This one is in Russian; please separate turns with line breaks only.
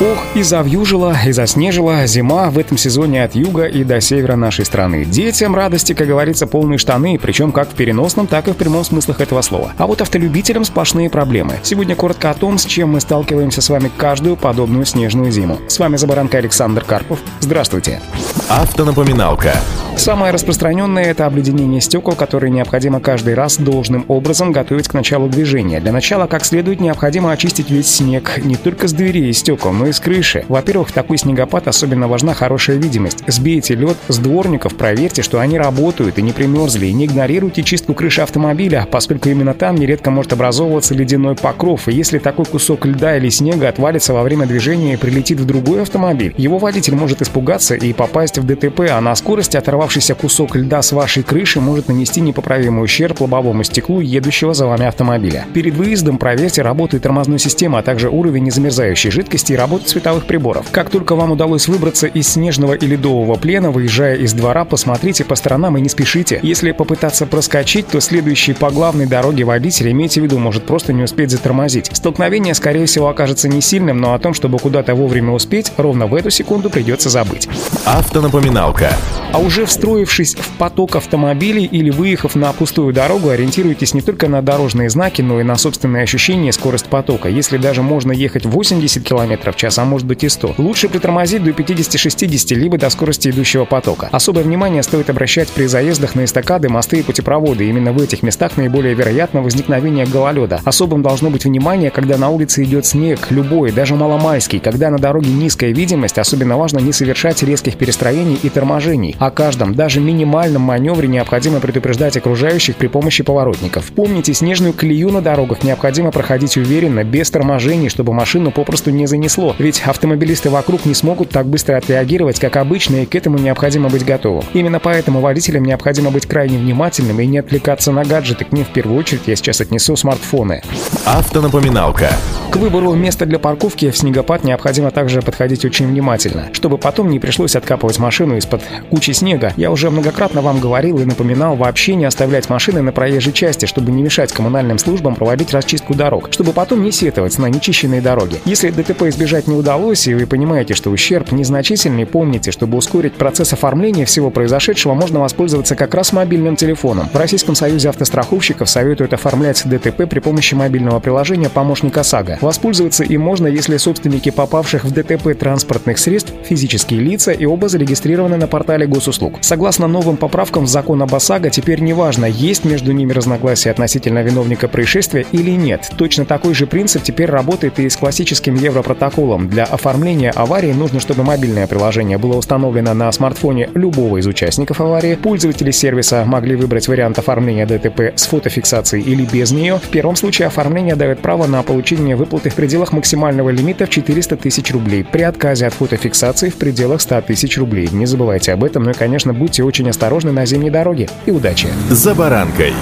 Ох, и завьюжила, и заснежила зима в этом сезоне от юга и до севера нашей страны. Детям радости, как говорится, полные штаны, причем как в переносном, так и в прямом смыслах этого слова. А вот автолюбителям сплошные проблемы. Сегодня коротко о том, с чем мы сталкиваемся с вами каждую подобную снежную зиму. С вами Забаранка Александр Карпов. Здравствуйте.
Автонапоминалка.
Самое распространенное – это обледенение стекол, которые необходимо каждый раз должным образом готовить к началу движения. Для начала, как следует, необходимо очистить весь снег не только с дверей и стекол, но и с крыши. Во-первых, в такой снегопад особенно важна хорошая видимость. Сбейте лед с дворников, проверьте, что они работают и не примерзли, и не игнорируйте чистку крыши автомобиля, поскольку именно там нередко может образовываться ледяной покров, и если такой кусок льда или снега отвалится во время движения и прилетит в другой автомобиль, его водитель может испугаться и попасть в ДТП, а на скорости оторвавшийся кусок льда с вашей крыши может нанести непоправимый ущерб лобовому стеклу едущего за вами автомобиля. Перед выездом проверьте работу тормозной системы, а также уровень незамерзающей жидкости и работу световых приборов. Как только вам удалось выбраться из снежного и ледового плена, выезжая из двора, посмотрите по сторонам и не спешите. Если попытаться проскочить, то следующий по главной дороге водитель, имейте в виду, может просто не успеть затормозить. Столкновение, скорее всего, окажется не сильным, но о том, чтобы куда-то вовремя успеть, ровно в эту секунду придется забыть.
Автонапоминалка.
А уже встроившись в поток автомобилей или выехав на пустую дорогу, ориентируйтесь не только на дорожные знаки, но и на собственные ощущения скорость потока. Если даже можно ехать 80 км в час, а может быть и 100, лучше притормозить до 50-60, либо до скорости идущего потока. Особое внимание стоит обращать при заездах на эстакады, мосты и путепроводы. Именно в этих местах наиболее вероятно возникновение гололеда. Особым должно быть внимание, когда на улице идет снег, любой, даже маломайский, когда на дороге низкая видимость, особенно важно не совершать резких перестроений и торможений. О каждом, даже минимальном маневре необходимо предупреждать окружающих при помощи поворотников. Помните, снежную колею на дорогах необходимо проходить уверенно, без торможений, чтобы машину попросту не занесло. Ведь автомобилисты вокруг не смогут так быстро отреагировать, как обычно, и к этому необходимо быть готовым. Именно поэтому водителям необходимо быть крайне внимательным и не отвлекаться на гаджеты. К ним в первую очередь я сейчас отнесу смартфоны.
Автонапоминалка.
К выбору места для парковки в снегопад необходимо также подходить очень внимательно, чтобы потом не пришлось откапывать машину из-под кучи снега. Я уже многократно вам говорил и напоминал вообще не оставлять машины на проезжей части, чтобы не мешать коммунальным службам проводить расчистку дорог, чтобы потом не сетовать на нечищенные дороги. Если ДТП избежать не удалось, и вы понимаете, что ущерб незначительный, помните, чтобы ускорить процесс оформления всего произошедшего, можно воспользоваться как раз мобильным телефоном. В Российском союзе автостраховщиков советуют оформлять ДТП при помощи мобильного приложения «Помощник ОСАГО». Воспользоваться им можно, если собственники попавших в ДТП транспортных средств – физические лица и оба зарегистрированы на портале госуслуг. Согласно новым поправкам в закон об ОСАГО, теперь неважно, есть между ними разногласия относительно виновника происшествия или нет. Точно такой же принцип теперь работает и с классическим европротоколом. Для оформления аварии нужно, чтобы мобильное приложение было установлено на смартфоне любого из участников аварии. Пользователи сервиса могли выбрать вариант оформления ДТП с фотофиксацией или без нее. В первом случае оформление дает право на получение выплаты в пределах максимального лимита в 400 тысяч рублей. При отказе от фотофиксации в пределах 100 тысяч рублей. Не забывайте об этом, ну и, конечно, будьте очень осторожны на зимней дороге. И удачи!
За баранкой.